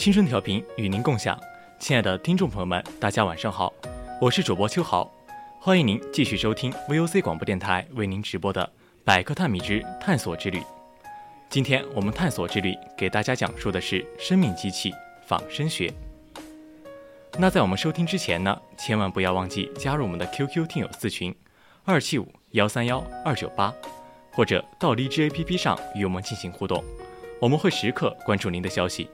青春调频与您共享，亲爱的听众朋友们，大家晚上好，我是主播秋豪，欢迎您继续收听 VOC 广播电台为您直播的《百科探秘之探索之旅》。今天我们探索之旅给大家讲述的是生命机器仿生学。那在我们收听之前呢，千万不要忘记加入我们的 QQ 听友四群二七五幺三幺二九八，或者到荔枝 APP 上与我们进行互动，我们会时刻关注您的消息。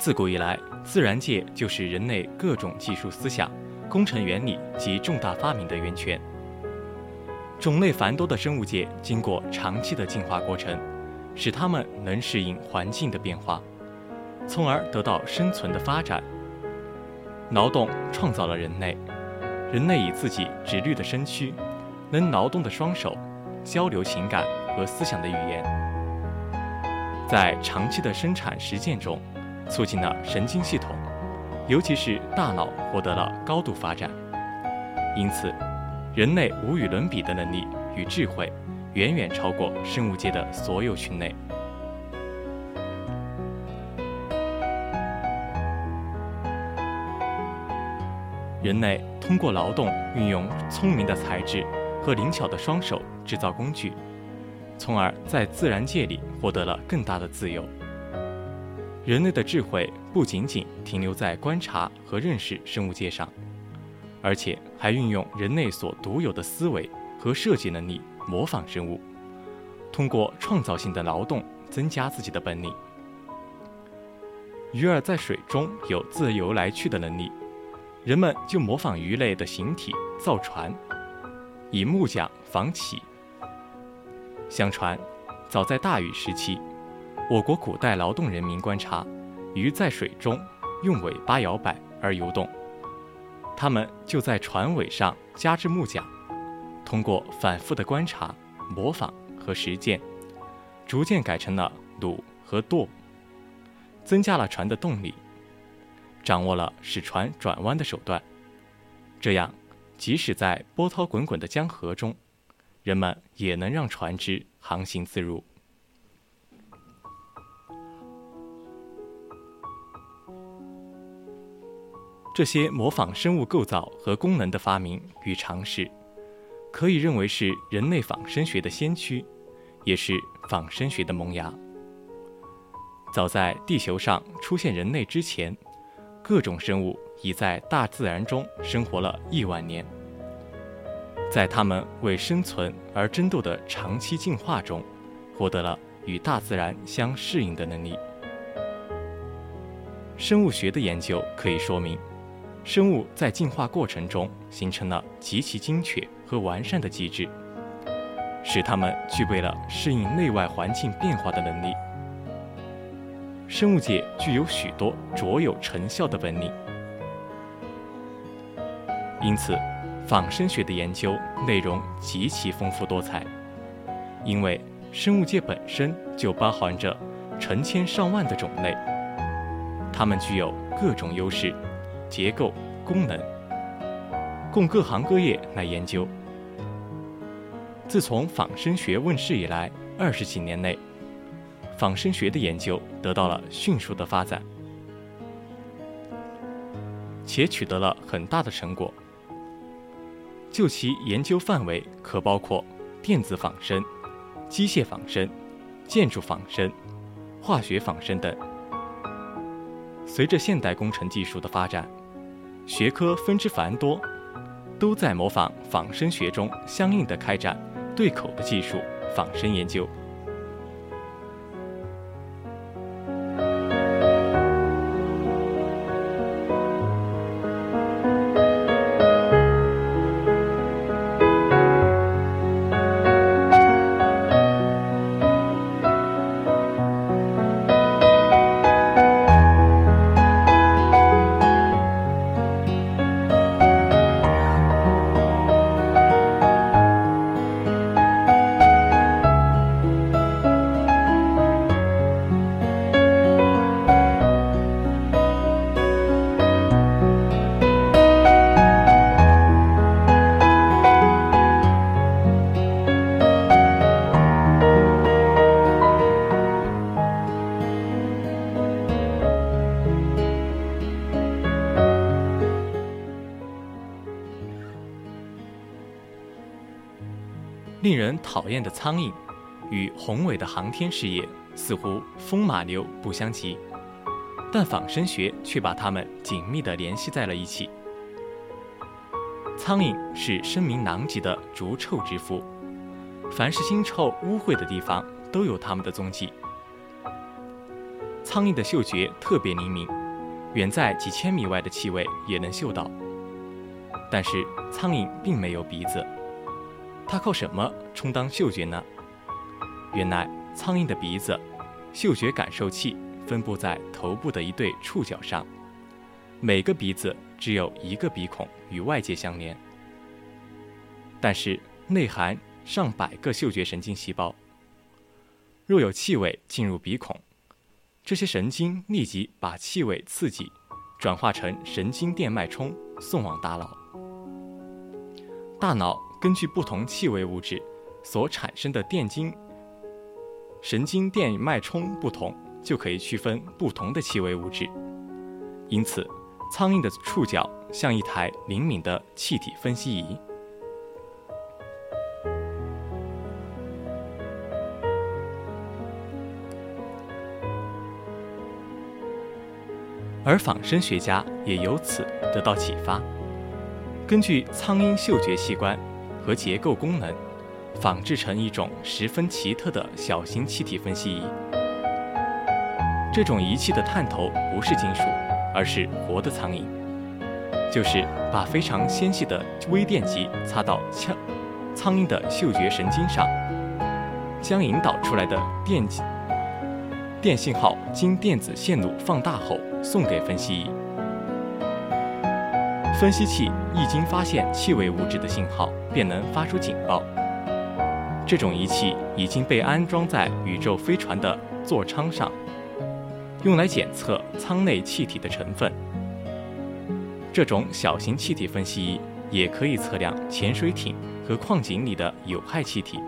自古以来，自然界就是人类各种技术思想、工程原理及重大发明的源泉。种类繁多的生物界经过长期的进化过程，使它们能适应环境的变化，从而得到生存的发展。劳动创造了人类，人类以自己直立的身躯、能劳动的双手，交流情感和思想的语言，在长期的生产实践中。促进了神经系统，尤其是大脑获得了高度发展。因此，人类无与伦比的能力与智慧，远远超过生物界的所有群类。人类通过劳动，运用聪明的才智和灵巧的双手制造工具，从而在自然界里获得了更大的自由。人类的智慧不仅仅停留在观察和认识生物界上，而且还运用人类所独有的思维和设计能力模仿生物，通过创造性的劳动增加自己的本领。鱼儿在水中有自由来去的能力，人们就模仿鱼类的形体造船，以木桨仿起。相传，早在大禹时期。我国古代劳动人民观察，鱼在水中用尾巴摇摆而游动，他们就在船尾上加制木桨，通过反复的观察、模仿和实践，逐渐改成了橹和舵，增加了船的动力，掌握了使船转弯的手段。这样，即使在波涛滚滚的江河中，人们也能让船只航行自如。这些模仿生物构造和功能的发明与尝试，可以认为是人类仿生学的先驱，也是仿生学的萌芽。早在地球上出现人类之前，各种生物已在大自然中生活了亿万年。在它们为生存而争斗的长期进化中，获得了与大自然相适应的能力。生物学的研究可以说明。生物在进化过程中形成了极其精确和完善的机制，使它们具备了适应内外环境变化的能力。生物界具有许多卓有成效的本领，因此，仿生学的研究内容极其丰富多彩。因为生物界本身就包含着成千上万的种类，它们具有各种优势。结构、功能，供各行各业来研究。自从仿生学问世以来，二十几年内，仿生学的研究得到了迅速的发展，且取得了很大的成果。就其研究范围，可包括电子仿生、机械仿生、建筑仿生、化学仿生等。随着现代工程技术的发展，学科分支繁多，都在模仿仿生学中相应的开展对口的技术仿生研究。令人讨厌的苍蝇，与宏伟的航天事业似乎风马牛不相及，但仿生学却把它们紧密地联系在了一起。苍蝇是声名狼藉的逐臭之夫，凡是腥臭污秽的地方都有它们的踪迹。苍蝇的嗅觉特别灵敏，远在几千米外的气味也能嗅到。但是苍蝇并没有鼻子。它靠什么充当嗅觉呢？原来，苍蝇的鼻子、嗅觉感受器分布在头部的一对触角上，每个鼻子只有一个鼻孔与外界相连，但是内含上百个嗅觉神经细胞。若有气味进入鼻孔，这些神经立即把气味刺激转化成神经电脉冲送往大脑，大脑。根据不同气味物质所产生的电经神经电脉冲不同，就可以区分不同的气味物质。因此，苍蝇的触角像一台灵敏的气体分析仪。而仿生学家也由此得到启发，根据苍蝇嗅觉器官。和结构功能，仿制成一种十分奇特的小型气体分析仪。这种仪器的探头不是金属，而是活的苍蝇。就是把非常纤细的微电极插到苍苍蝇的嗅觉神经上，将引导出来的电电信号经电子线路放大后送给分析仪。分析器一经发现气味物质的信号，便能发出警报。这种仪器已经被安装在宇宙飞船的座舱上，用来检测舱内气体的成分。这种小型气体分析仪也可以测量潜水艇和矿井里的有害气体。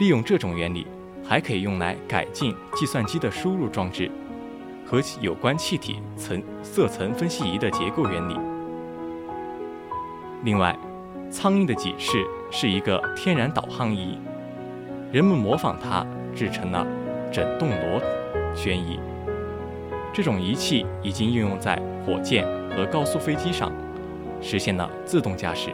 利用这种原理，还可以用来改进计算机的输入装置和有关气体层色层分析仪的结构原理。另外，苍蝇的脊翅是一个天然导航仪，人们模仿它制成了整动螺旋仪。这种仪器已经应用在火箭和高速飞机上，实现了自动驾驶。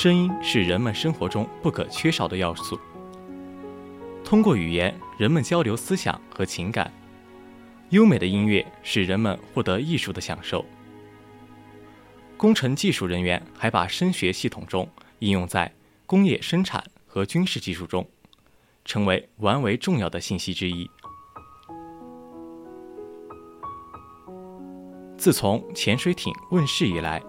声音是人们生活中不可缺少的要素。通过语言，人们交流思想和情感。优美的音乐使人们获得艺术的享受。工程技术人员还把声学系统中应用在工业生产和军事技术中，成为完为重要的信息之一。自从潜水艇问世以来，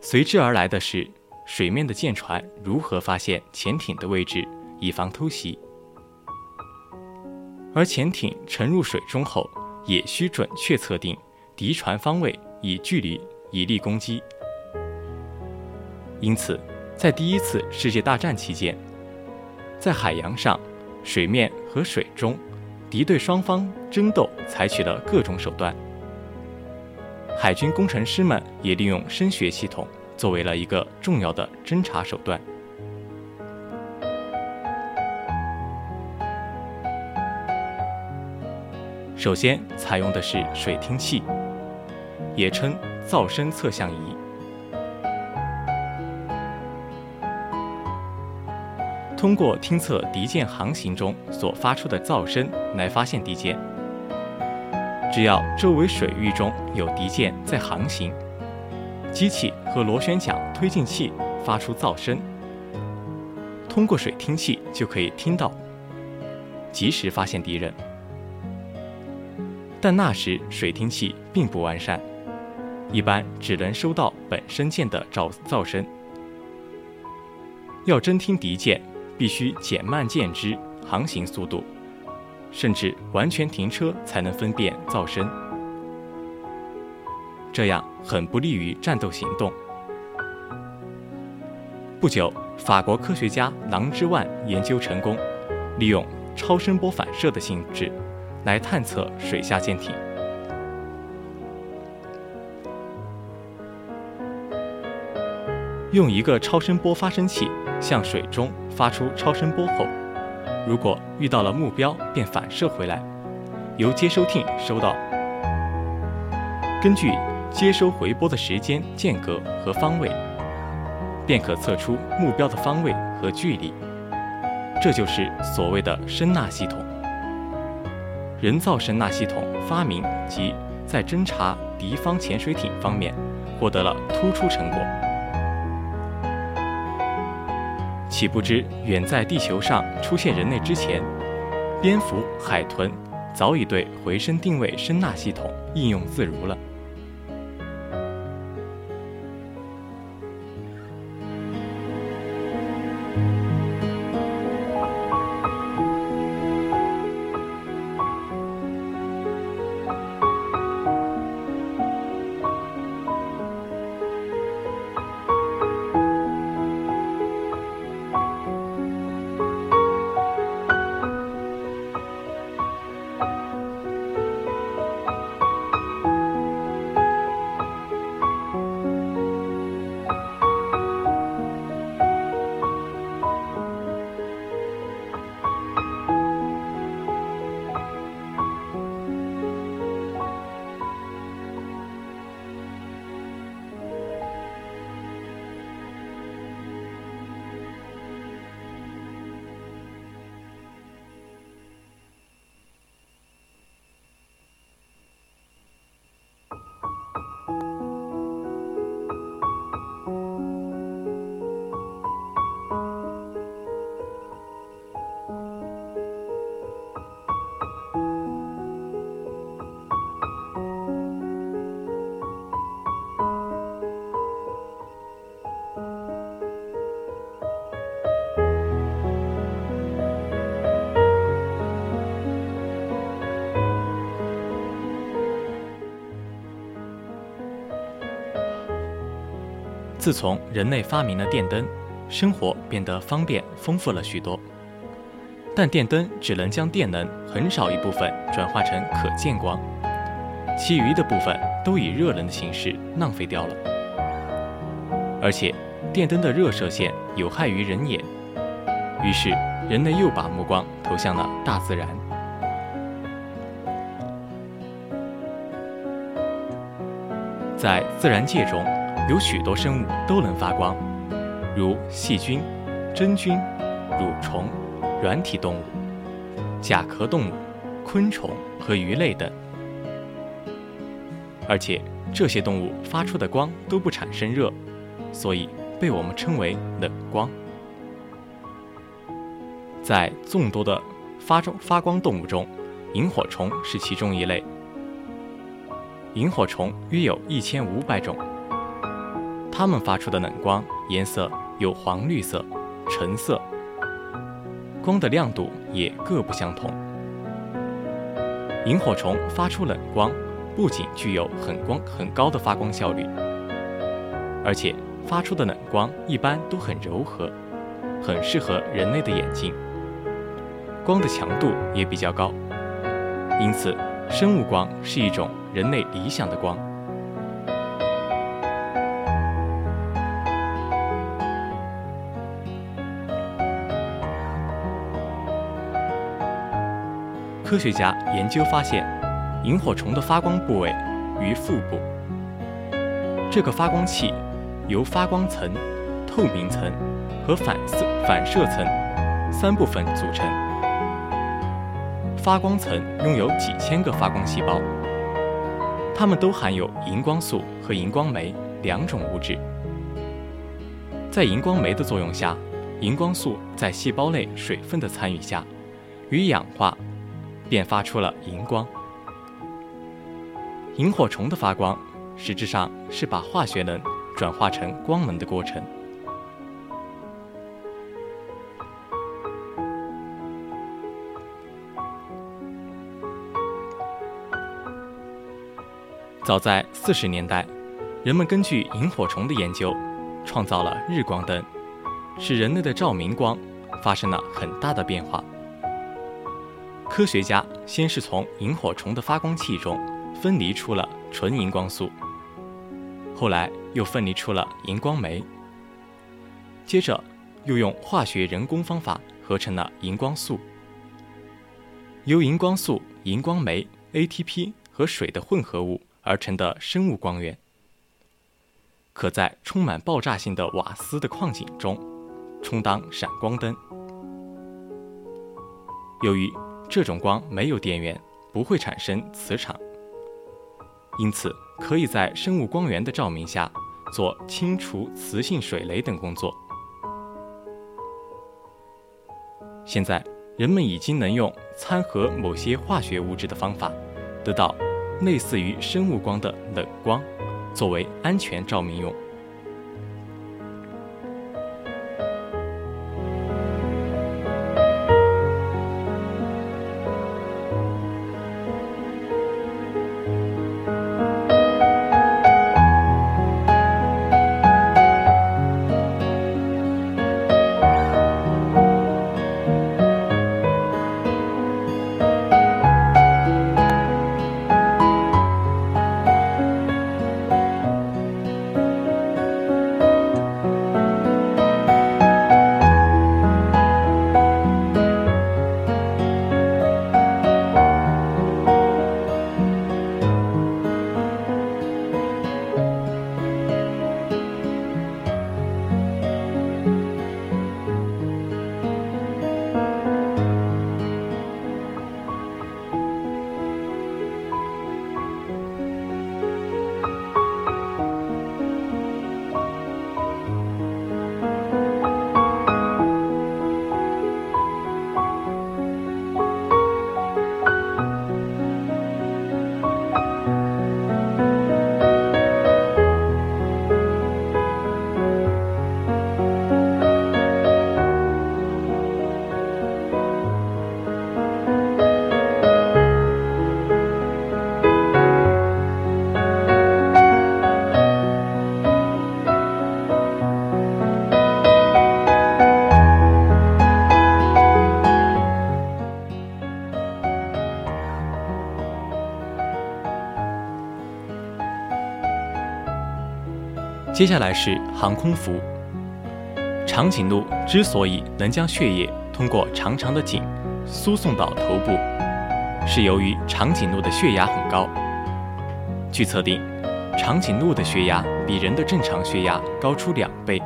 随之而来的是。水面的舰船如何发现潜艇的位置，以防偷袭？而潜艇沉入水中后，也需准确测定敌船方位，以距离以利攻击。因此，在第一次世界大战期间，在海洋上、水面和水中，敌对双方争斗采取了各种手段。海军工程师们也利用声学系统。作为了一个重要的侦查手段。首先采用的是水听器，也称噪声测向仪，通过听测敌舰航行中所发出的噪声来发现敌舰。只要周围水域中有敌舰在航行。机器和螺旋桨推进器发出噪声，通过水听器就可以听到，及时发现敌人。但那时水听器并不完善，一般只能收到本身舰的噪噪声。要侦听敌舰，必须减慢舰只航行速度，甚至完全停车才能分辨噪声。这样很不利于战斗行动。不久，法国科学家郎之万研究成功，利用超声波反射的性质来探测水下舰艇。用一个超声波发生器向水中发出超声波后，如果遇到了目标，便反射回来，由接收艇收到。根据接收回波的时间间隔和方位，便可测出目标的方位和距离。这就是所谓的声纳系统。人造声纳系统发明及在侦察敌方潜水艇方面获得了突出成果。岂不知，远在地球上出现人类之前，蝙蝠、海豚早已对回声定位声纳系统应用自如了。自从人类发明了电灯，生活变得方便丰富了许多。但电灯只能将电能很少一部分转化成可见光，其余的部分都以热能的形式浪费掉了。而且，电灯的热射线有害于人眼，于是人类又把目光投向了大自然。在自然界中。有许多生物都能发光，如细菌、真菌、蠕虫、软体动物、甲壳动物、昆虫和鱼类等。而且这些动物发出的光都不产生热，所以被我们称为冷光。在众多的发中发光动物中，萤火虫是其中一类。萤火虫约有一千五百种。它们发出的冷光颜色有黄绿色、橙色，光的亮度也各不相同。萤火虫发出冷光，不仅具有很光很高的发光效率，而且发出的冷光一般都很柔和，很适合人类的眼睛。光的强度也比较高，因此生物光是一种人类理想的光。科学家研究发现，萤火虫的发光部位于腹部。这个发光器由发光层、透明层和反射反射层三部分组成。发光层拥有几千个发光细胞，它们都含有荧光素和荧光酶两种物质。在荧光酶的作用下，荧光素在细胞内水分的参与下，与氧化。便发出了荧光。萤火虫的发光，实质上是把化学能转化成光能的过程。早在四十年代，人们根据萤火虫的研究，创造了日光灯，使人类的照明光发生了很大的变化。科学家先是从萤火虫的发光器中分离出了纯荧光素，后来又分离出了荧光酶，接着又用化学人工方法合成了荧光素。由荧光素、荧光酶、ATP 和水的混合物而成的生物光源，可在充满爆炸性的瓦斯的矿井中充当闪光灯。由于这种光没有电源，不会产生磁场，因此可以在生物光源的照明下做清除磁性水雷等工作。现在，人们已经能用掺和某些化学物质的方法，得到类似于生物光的冷光，作为安全照明用。接下来是航空服。长颈鹿之所以能将血液通过长长的颈输送到头部，是由于长颈鹿的血压很高。据测定，长颈鹿的血压比人的正常血压高出两倍。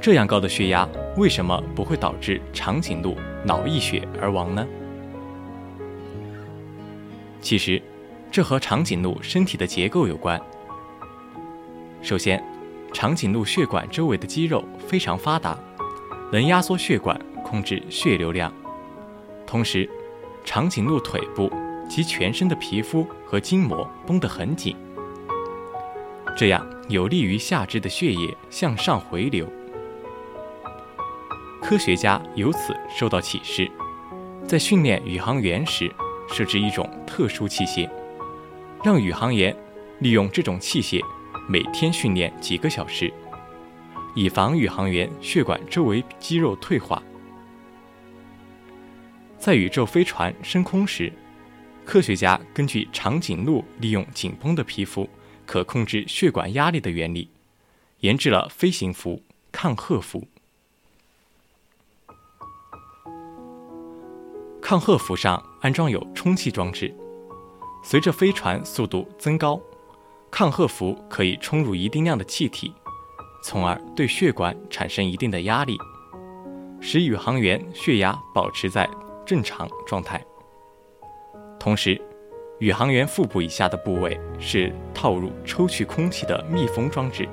这样高的血压为什么不会导致长颈鹿脑溢血而亡呢？其实，这和长颈鹿身体的结构有关。首先，长颈鹿血管周围的肌肉非常发达，能压缩血管，控制血流量。同时，长颈鹿腿部及全身的皮肤和筋膜绷得很紧，这样有利于下肢的血液向上回流。科学家由此受到启示，在训练宇航员时设置一种特殊器械，让宇航员利用这种器械。每天训练几个小时，以防宇航员血管周围肌肉退化。在宇宙飞船升空时，科学家根据长颈鹿利用紧绷的皮肤可控制血管压力的原理，研制了飞行服抗荷服。抗荷服上安装有充气装置，随着飞船速度增高。抗荷服可以充入一定量的气体，从而对血管产生一定的压力，使宇航员血压保持在正常状态。同时，宇航员腹部以下的部位是套入抽取空气的密封装置，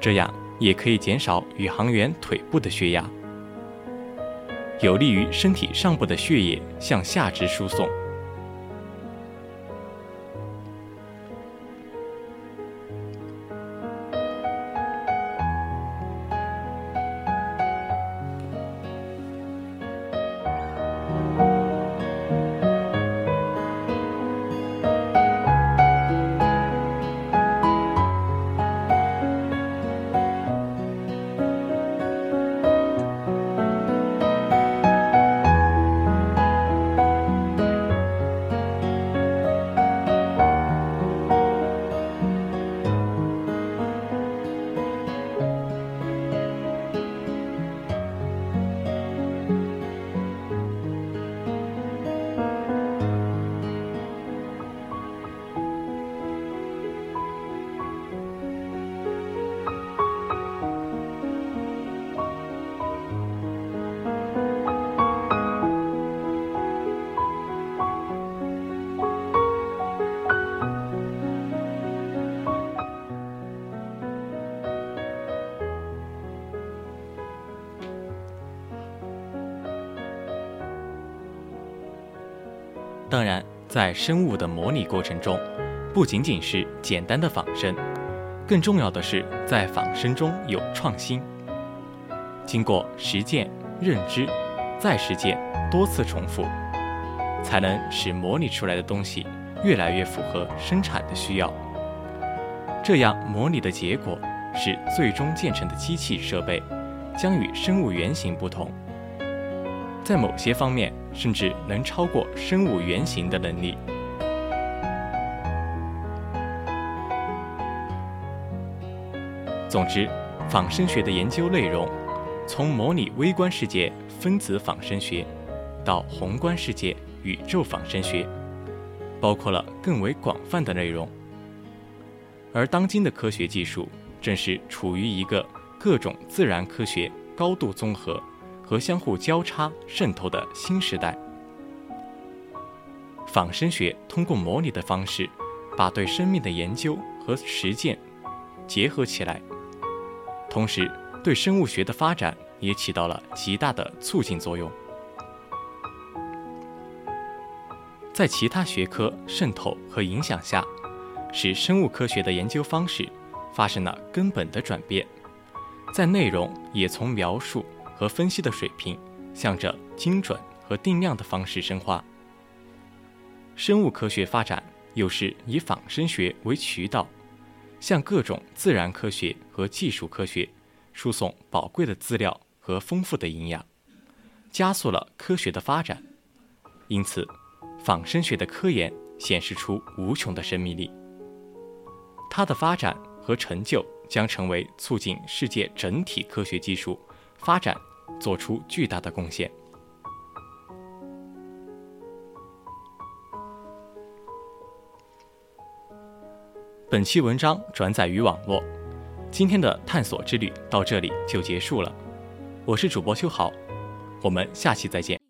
这样也可以减少宇航员腿部的血压，有利于身体上部的血液向下肢输送。在生物的模拟过程中，不仅仅是简单的仿生，更重要的是在仿生中有创新。经过实践、认知、再实践、多次重复，才能使模拟出来的东西越来越符合生产的需要。这样模拟的结果，使最终建成的机器设备将与生物原型不同。在某些方面，甚至能超过生物原型的能力。总之，仿生学的研究内容，从模拟微观世界分子仿生学，到宏观世界宇宙仿生学，包括了更为广泛的内容。而当今的科学技术，正是处于一个各种自然科学高度综合。和相互交叉渗透的新时代，仿生学通过模拟的方式，把对生命的研究和实践结合起来，同时对生物学的发展也起到了极大的促进作用。在其他学科渗透和影响下，使生物科学的研究方式发生了根本的转变，在内容也从描述。和分析的水平，向着精准和定量的方式深化。生物科学发展又是以仿生学为渠道，向各种自然科学和技术科学输送宝贵的资料和丰富的营养，加速了科学的发展。因此，仿生学的科研显示出无穷的生命力。它的发展和成就将成为促进世界整体科学技术发展做出巨大的贡献。本期文章转载于网络，今天的探索之旅到这里就结束了。我是主播修豪，我们下期再见。